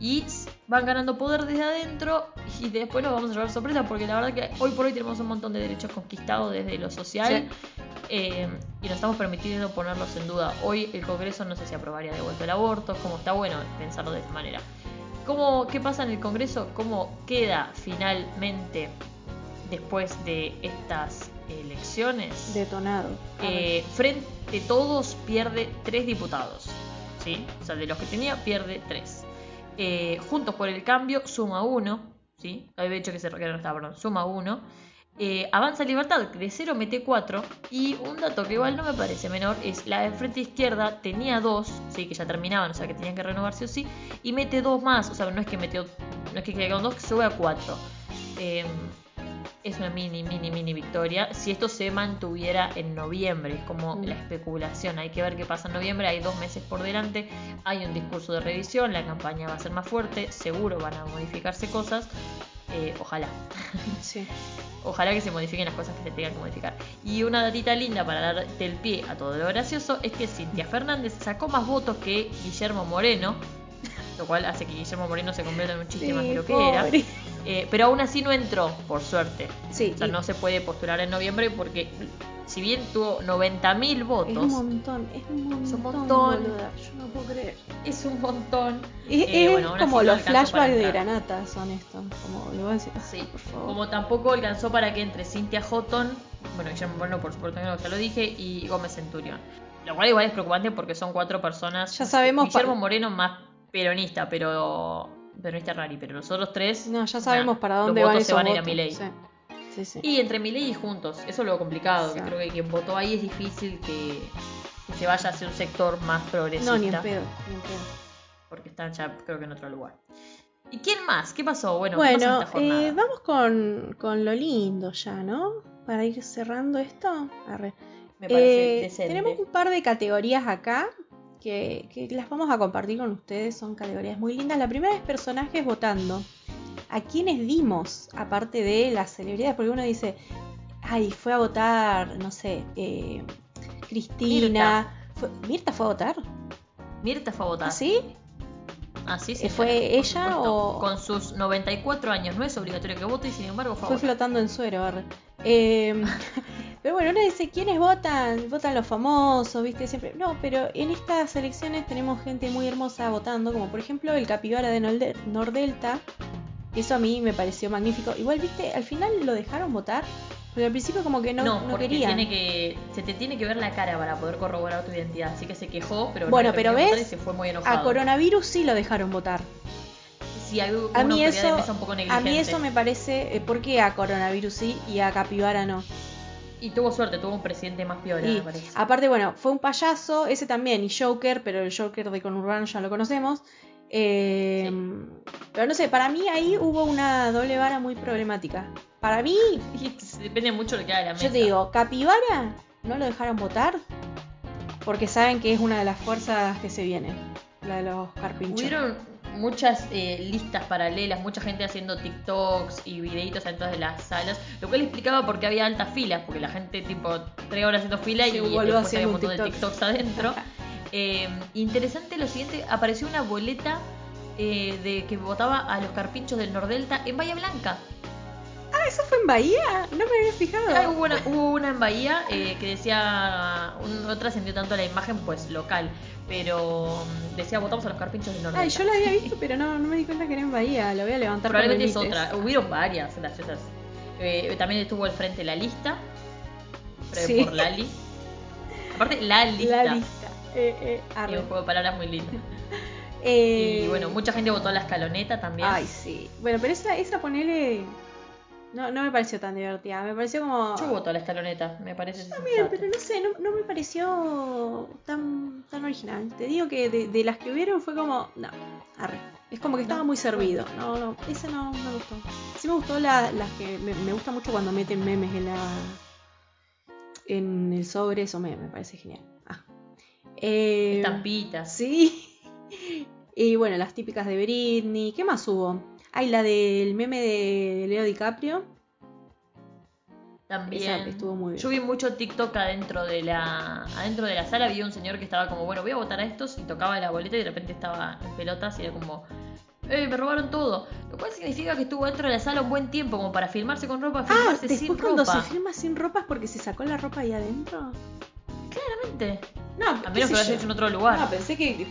Speaker 2: Y van ganando poder desde adentro y después nos vamos a llevar sorpresa porque la verdad que hoy por hoy tenemos un montón de derechos conquistados desde lo social eh, y nos estamos permitiendo ponerlos en duda. Hoy el Congreso no sé si aprobaría de vuelta el aborto, como está bueno pensarlo de esa manera. ¿Cómo, ¿Qué pasa en el Congreso? ¿Cómo queda finalmente después de estas elecciones?
Speaker 1: Detonado.
Speaker 2: Eh, frente todos pierde tres diputados. ¿sí? O sea, de los que tenía pierde tres. Eh, Juntos por el cambio suma uno. ¿sí? Había dicho que se que no perdón. Suma uno. Eh, Avanza Libertad de cero mete cuatro. Y un dato que igual no me parece menor es la de frente izquierda tenía dos, sí, que ya terminaban, o sea que tenían que renovarse o sí, y mete dos más, o sea, no es que metió, no es que quede con dos, que sube a cuatro. Eh, es una mini, mini, mini victoria. Si esto se mantuviera en noviembre, es como
Speaker 1: Mm.
Speaker 2: la especulación. Hay que ver qué pasa en noviembre. Hay dos meses por delante. Hay un discurso de revisión. La campaña va a ser más fuerte. Seguro van a modificarse cosas. Eh, ojalá.
Speaker 1: Sí.
Speaker 2: Ojalá que se modifiquen las cosas que se tengan que modificar. Y una datita linda para darte el pie a todo lo gracioso es que Cintia Fernández sacó más votos que Guillermo Moreno. Lo cual hace que Guillermo Moreno se convierta en un chiste
Speaker 1: Sí,
Speaker 2: más de lo que era. Eh, pero aún así no entró, por suerte.
Speaker 1: Sí,
Speaker 2: O sea,
Speaker 1: y
Speaker 2: no se puede postular en noviembre porque si bien tuvo 90.000
Speaker 1: es
Speaker 2: votos,
Speaker 1: un montón, es un montón.
Speaker 2: Es un montón.
Speaker 1: boluda, Yo no puedo creer.
Speaker 2: es un montón.
Speaker 1: Es,
Speaker 2: Eh,
Speaker 1: es
Speaker 2: bueno,
Speaker 1: como los flashbacks de. Granata son estos. Como le voy a decir, "Ah,
Speaker 2: Sí,
Speaker 1: por favor.
Speaker 2: como tampoco alcanzó para que entre Cintia Houghton, bueno, Guillermo Moreno por supuesto ya lo dije, y Gómez Centurión. Lo cual igual es preocupante porque son cuatro personas.
Speaker 1: Ya sabemos
Speaker 2: Guillermo Moreno más peronista, pero peronista rari, pero los otros tres.
Speaker 1: No, ya sabemos
Speaker 2: nah,
Speaker 1: para
Speaker 2: los
Speaker 1: dónde van
Speaker 2: votos
Speaker 1: esos
Speaker 2: se van a ir a
Speaker 1: votos.
Speaker 2: Milei.
Speaker 1: Sí, sí, sí.
Speaker 2: Y entre Milei y Juntos, eso es lo complicado, que creo que quien votó ahí es difícil que, que se vaya hacia un sector más progresista.
Speaker 1: No, ni en pedo, ni en pedo.
Speaker 2: Porque están ya creo que en otro lugar. ¿Y quién más? ¿Qué pasó? Bueno, ¿qué pasó en
Speaker 1: Bueno,
Speaker 2: esta jornada?
Speaker 1: eh, vamos con, con lo lindo ya, ¿no? Para ir cerrando esto. Arre.
Speaker 2: Me parece
Speaker 1: Eh, tenemos un par de categorías acá que, que las vamos a compartir con ustedes. Son categorías muy lindas. La primera es personajes votando. ¿A quiénes dimos? Aparte de las celebridades. Porque uno dice, ay, fue a votar, no sé, eh, Cristina. Fue- ¿Mirta fue a votar?
Speaker 2: Mirta fue a votar.
Speaker 1: ¿Ah, sí?
Speaker 2: Ah, sí,
Speaker 1: Eh,
Speaker 2: señora,
Speaker 1: ¿fue ella o-
Speaker 2: Con sus 94 años. No es obligatorio que vote y sin embargo fue a
Speaker 1: Fue
Speaker 2: votar.
Speaker 1: flotando en suero. Eh, Pero bueno, uno dice, ¿quiénes votan? Votan los famosos, ¿viste? Siempre. No, pero en estas elecciones tenemos gente muy hermosa votando, como por ejemplo el capibara de Nordelta. Eso a mí me pareció magnífico. Igual, ¿viste? Al final lo dejaron votar. Porque al principio como que no,
Speaker 2: No,
Speaker 1: no, querían.
Speaker 2: tiene que, se te tiene que ver la cara para poder corroborar tu identidad. Así que se quejó, pero no
Speaker 1: Bueno, pero ¿ves?
Speaker 2: votar y se fue muy enojado.
Speaker 1: A coronavirus sí lo dejaron votar.
Speaker 2: Sí, hay una
Speaker 1: A mí
Speaker 2: autoridad
Speaker 1: eso,
Speaker 2: de mesa un poco
Speaker 1: a
Speaker 2: negligente.
Speaker 1: mí eso me parece, eh, ¿por qué a coronavirus sí y a capibara no?
Speaker 2: Y tuvo suerte, tuvo un presidente más piola,
Speaker 1: Y
Speaker 2: me parece.
Speaker 1: aparte, bueno, fue un payaso, ese también, y Joker, pero el Joker de Conurbano ya lo conocemos. Eh, Pero no sé, para mí ahí hubo una doble vara muy problemática. Para mí,
Speaker 2: depende mucho de lo que haga la mesa.
Speaker 1: yo te digo, Capibara no lo dejaron votar porque saben que es una de las fuerzas que se viene, la de los carpinchos.
Speaker 2: Hubieron muchas eh, listas paralelas, mucha gente haciendo TikToks y videitos dentro de las salas, lo cual explicaba por qué había altas filas, porque la gente tipo tres horas haciendo fila
Speaker 1: Se
Speaker 2: y después había un montón de
Speaker 1: TikTok.
Speaker 2: TikToks adentro. Eh, interesante lo siguiente, apareció una boleta eh, de que votaba a los carpinchos del Nordelta en Bahía Blanca.
Speaker 1: Ah, ¿eso fue en Bahía? No me había fijado.
Speaker 2: Ah, hubo, una, hubo una en Bahía eh, que decía, un- no trascendió tanto la imagen pues local, pero mm, decía votamos a los carpinchos del Nordelta.
Speaker 1: Ay, yo la había visto, pero no, no me di cuenta que era en Bahía. La voy a levantar por
Speaker 2: Probablemente es otra. Hubieron varias graciosas. Eh, también estuvo al frente la lista. Pero
Speaker 1: Sí.
Speaker 2: por Lali. Aparte, la lista.
Speaker 1: La lista. Eh, eh,
Speaker 2: Es un juego de palabras muy lindo.
Speaker 1: Eh,
Speaker 2: Y bueno, mucha gente votó a la escaloneta también.
Speaker 1: Ay, sí. Bueno, pero esa, esa ponele. No, no me pareció tan divertida. Me pareció como.
Speaker 2: Yo voto a la escaloneta, me parece
Speaker 1: También, pero no sé, no, no me pareció tan, tan original. Te digo que de, de las que hubieron fue como. No, arre. Es como que estaba muy servido. No, no, esa no, no me gustó. Sí me gustó la- las que. Me, me gusta mucho cuando meten memes en la. En el sobre, eso me, me parece genial. Ah. Eh,
Speaker 2: Estampitas.
Speaker 1: Sí. Y bueno, las típicas de Britney. ¿Qué más hubo? Hay la del meme de Leo DiCaprio.
Speaker 2: También.
Speaker 1: Esa estuvo muy bien.
Speaker 2: Yo vi mucho TikTok adentro de la adentro de la sala, vi un señor que estaba como, bueno, voy a votar a estos y tocaba la boleta y de repente estaba en pelotas y era como, eh, me robaron todo. Lo cual significa que estuvo dentro de la sala un buen tiempo como para filmarse con ropa,
Speaker 1: Ah,
Speaker 2: filmarse sin
Speaker 1: después cuando
Speaker 2: ropa.
Speaker 1: se firma sin ropa es porque se sacó la ropa ahí adentro.
Speaker 2: Claramente.
Speaker 1: No,
Speaker 2: A menos que lo hayas hecho en otro lugar.
Speaker 1: No, pensé que,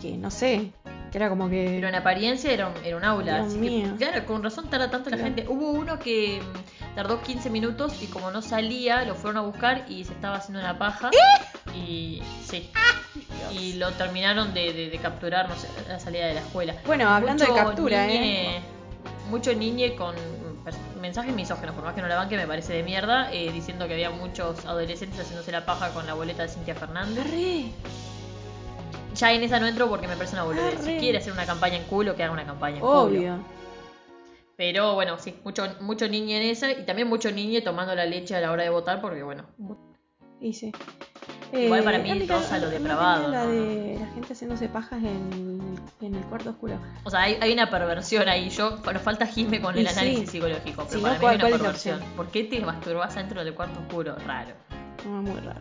Speaker 1: que no sé, que era como que...
Speaker 2: Pero en apariencia era un, era un aula.
Speaker 1: Dios
Speaker 2: así
Speaker 1: mío.
Speaker 2: que, claro, con razón tarda tanto la
Speaker 1: Claro.
Speaker 2: gente. Hubo uno que mm, tardó 15 minutos y como no salía, lo fueron a buscar y se estaba haciendo una paja. Y sí. Y lo terminaron de, de- de capturar, no sé, a la salida de la escuela.
Speaker 1: Bueno, hablando de captura,
Speaker 2: niñe-
Speaker 1: ¿eh?
Speaker 2: Mucho niñe con mensajes misógenos, por más que no la banque, me parece de mierda, eh, diciendo que había muchos adolescentes haciéndose la paja con la boleta de Cintia Fernández.
Speaker 1: Arre.
Speaker 2: Ya en esa no entro porque me parece una boludez. Si quiere hacer una campaña en culo, que haga una campaña en culo.
Speaker 1: Obvio.
Speaker 2: Pero bueno, sí, mucho, mucho niño en esa y también mucho niño tomando la leche a la hora de votar porque bueno.
Speaker 1: Y sí.
Speaker 2: Igual para mí
Speaker 1: ¿dónde
Speaker 2: rosa
Speaker 1: quedó-
Speaker 2: lo depravado,
Speaker 1: La de la gente haciéndose pajas en, en el cuarto oscuro.
Speaker 2: O sea, hay, hay una perversión ahí. Yo, nos falta Jime con el análisis psicológico, pero para
Speaker 1: no,
Speaker 2: mí hay
Speaker 1: ¿cuál-
Speaker 2: una
Speaker 1: es
Speaker 2: perversión. ¿Por qué te masturbas dentro del cuarto oscuro? Raro.
Speaker 1: No, muy raro.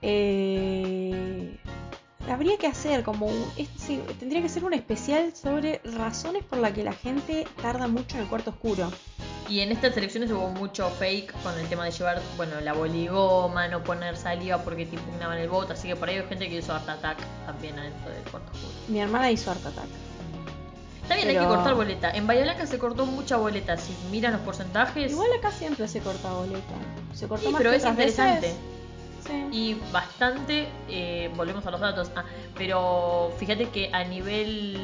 Speaker 1: Eh, habría que hacer como un, es- sí, tendría que ser un especial sobre razones por las que la gente tarda mucho en el cuarto oscuro.
Speaker 2: Y en estas elecciones hubo mucho fake con el tema de llevar, bueno, la boligoma, no poner saliva porque te impugnaban el voto. Así que por ahí hay gente que hizo Art Attack también adentro del cuarto oscuro.
Speaker 1: Mi hermana hizo Art Attack.
Speaker 2: Está bien, hay que cortar boleta. En Bahía Blanca se cortó mucha boleta. Si miran los porcentajes.
Speaker 1: Igual acá siempre se corta boleta. Se cortó
Speaker 2: Sí,
Speaker 1: más
Speaker 2: pero
Speaker 1: que
Speaker 2: es
Speaker 1: otras
Speaker 2: interesante.
Speaker 1: veces. Sí.
Speaker 2: Y bastante, eh, volvemos a los datos, ah, pero fíjate que a nivel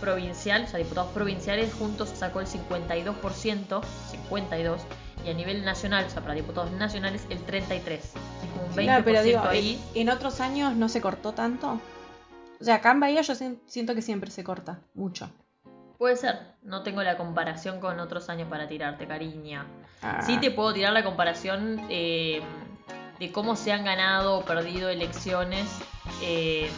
Speaker 2: provincial, o sea, diputados provinciales juntos sacó el 52%, 52, y a nivel nacional, o sea, para diputados nacionales, el 33. Es como un 20%
Speaker 1: Claro, pero digo,
Speaker 2: ahí.
Speaker 1: en, otros años no se cortó tanto. O sea, acá en Bahía yo sien- siento que siempre se corta. Mucho.
Speaker 2: Puede ser, no tengo la comparación con otros años para tirarte, cariña.
Speaker 1: Ah.
Speaker 2: Sí te puedo tirar la comparación eh, de cómo se han ganado o perdido elecciones. eh,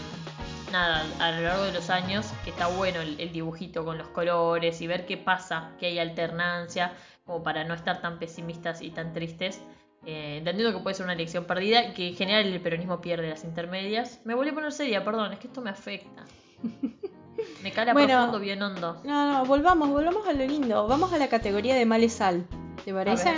Speaker 2: nada, a lo largo de los años, que está bueno el, el dibujito con los colores y ver qué pasa, que hay alternancia, como para no estar tan pesimistas y tan tristes. Eh, entendiendo que puede ser una elección perdida y que en general el peronismo pierde las intermedias. Me volví a poner seria, perdón, es que esto me afecta. Me cala
Speaker 1: Bueno.
Speaker 2: profundo, bien hondo.
Speaker 1: No, no, volvamos, volvamos a lo lindo. Vamos a la categoría de males sal. ¿Te parece?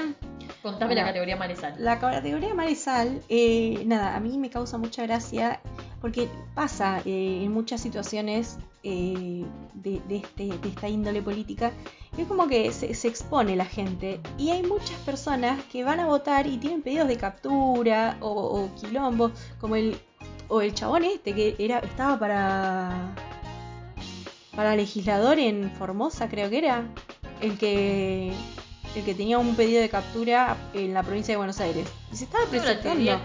Speaker 2: Contame la categoría Maresal.
Speaker 1: La categoría Maresal, eh, nada, a mí me causa mucha gracia porque pasa eh, en muchas situaciones eh, de, de este, de esta índole política. Es como que se, se expone la gente y hay muchas personas que van a votar y tienen pedidos de captura o, o quilombo, como el o el chabón este que era estaba para para legislador en Formosa, creo que era el que el que tenía un pedido de captura en la provincia de Buenos Aires. Y se estaba presentando.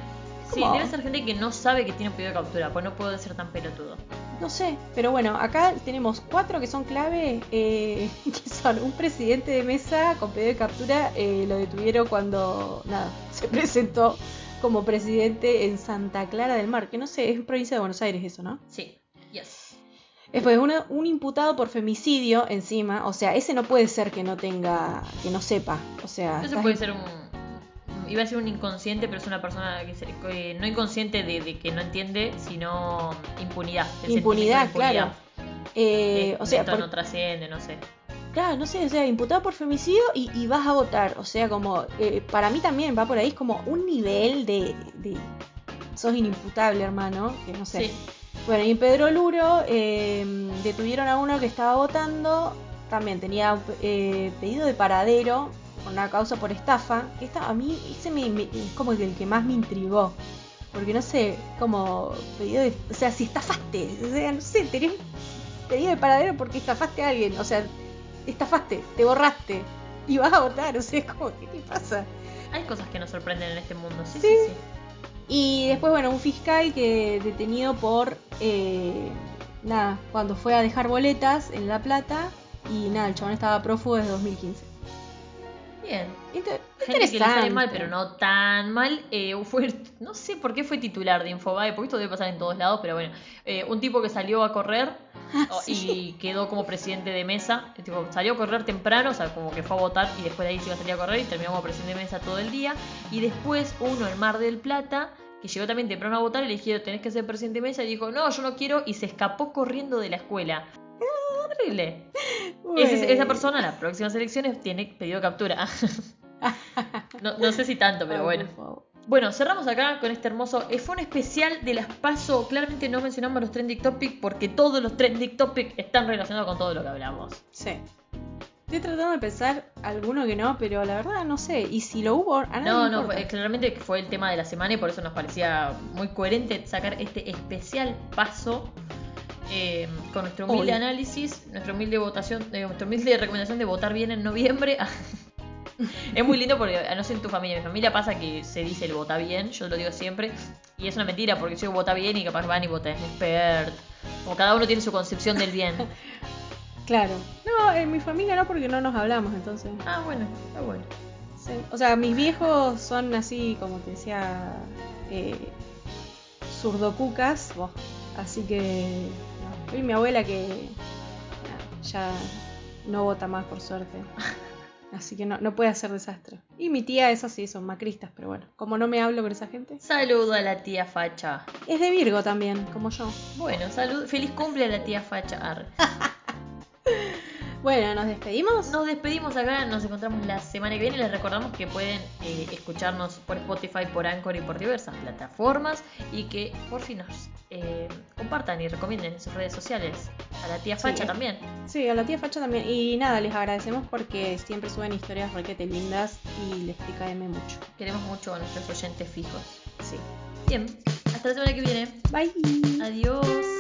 Speaker 2: Sí, debe ser gente que no sabe que tiene un pedido de captura, pues no puede ser tan pelotudo.
Speaker 1: No sé, pero bueno, acá tenemos cuatro que son clave, eh, que son un presidente de mesa con pedido de captura, eh, lo detuvieron cuando, nada, se presentó como presidente en Santa Clara del Mar, que no sé, es provincia de Buenos Aires eso, ¿no?
Speaker 2: Sí.
Speaker 1: Después, uno- un imputado por femicidio encima, o sea, ese no puede ser que no tenga, que no sepa, o sea...
Speaker 2: Eso puede ser un. Iba a ser un inconsciente, pero es una persona que, se- que no inconsciente de, de que no entiende, sino impunidad.
Speaker 1: Impunidad, claro. Eh,
Speaker 2: De-
Speaker 1: o sea, por-
Speaker 2: no trasciende, no sé.
Speaker 1: Claro, no sé, o sea, imputado por femicidio y, y vas a votar. O sea, como, eh, para mí también va por ahí, es como un nivel de, de- Sos inimputable, hermano, que no sé.
Speaker 2: Sí.
Speaker 1: Bueno, y en Pedro Luro eh, detuvieron a uno que estaba votando, también tenía eh, pedido de paradero con una causa por estafa, que esta, a mí ese me, me- es como el que más me intrigó. Porque no sé, como pedido de... O sea, si estafaste, o sea, no sé, tenés pedido de paradero porque estafaste a alguien, o sea, estafaste, te borraste y vas a votar, o sea, es como, ¿qué te pasa?
Speaker 2: Hay cosas que nos sorprenden en este mundo, sí,
Speaker 1: Sí.
Speaker 2: sí, sí.
Speaker 1: Y después, bueno, un fiscal que detenido por, eh, nada, cuando fue a dejar boletas en La Plata y nada, el chabón estaba prófugo desde 2015.
Speaker 2: Bien.
Speaker 1: Inter-
Speaker 2: Gente que le sale mal,
Speaker 1: interesante.
Speaker 2: pero no tan mal. eh, fue, no sé por qué fue titular de Infobae, porque esto debe pasar en todos lados, pero bueno. eh, un tipo que salió a correr o-
Speaker 1: sí.
Speaker 2: y quedó como presidente de mesa. El tipo salió a correr temprano, o sea, como que fue a votar y después de ahí se iba a salir a correr y terminó como presidente de mesa todo el día. Y después uno en Mar del Plata, que llegó también temprano a votar y le dijeron, tenés que ser presidente de mesa, y dijo, no, yo no quiero, y se escapó corriendo de la escuela. Horrible. Ese- esa persona en las próximas elecciones tiene pedido captura. no, no sé si tanto, pero bueno. Bueno, cerramos acá con este hermoso. eh, fue un especial de las PASO. Claramente no mencionamos los trending topics porque todos los trending topics están relacionados con todo lo que hablamos.
Speaker 1: Sí. Estoy tratando de pensar alguno que no, pero la verdad no sé. Y si lo hubo, a nadie
Speaker 2: No, no, fue- claramente fue el tema de la semana y por eso nos parecía muy coherente sacar este especial paso eh, con nuestro humilde
Speaker 1: Obvio.
Speaker 2: análisis, nuestra humilde votación, eh, nuestra humilde recomendación de votar bien en noviembre. es muy lindo porque, a no ser en tu familia, en mi familia pasa que se dice el vota bien, yo lo digo siempre, y es una mentira porque yo vota bien y capaz van y votan expert. Como cada uno tiene su concepción del bien.
Speaker 1: Claro. No, en mi familia no, porque no nos hablamos, entonces.
Speaker 2: Ah, bueno, está bueno.
Speaker 1: Sí. O sea, mis viejos son así, como te decía, eh, zurdocucas. Buah. Así que. Y mi abuela que ya no vota más, por suerte. Así que no, no puede hacer desastre. Y mi tía, esas sí, son macristas, pero bueno, como no me hablo con esa gente.
Speaker 2: Saludo a la tía Facha.
Speaker 1: Es de Virgo también, como yo.
Speaker 2: Bueno, salud, feliz cumple a la tía Facha.
Speaker 1: Bueno, nos despedimos.
Speaker 2: Nos despedimos acá, nos encontramos la semana que viene. Les recordamos que pueden eh, escucharnos por Spotify, por Anchor y por diversas plataformas. Y que por fin nos eh, compartan y recomienden en sus redes sociales. A la tía Facha también.
Speaker 1: Sí, a la tía Facha también. Y nada, les agradecemos porque siempre suben historias requete lindas y les TKM mucho.
Speaker 2: Queremos mucho a nuestros oyentes fijos.
Speaker 1: Sí.
Speaker 2: Bien, hasta la semana que viene.
Speaker 1: Bye.
Speaker 2: Adiós.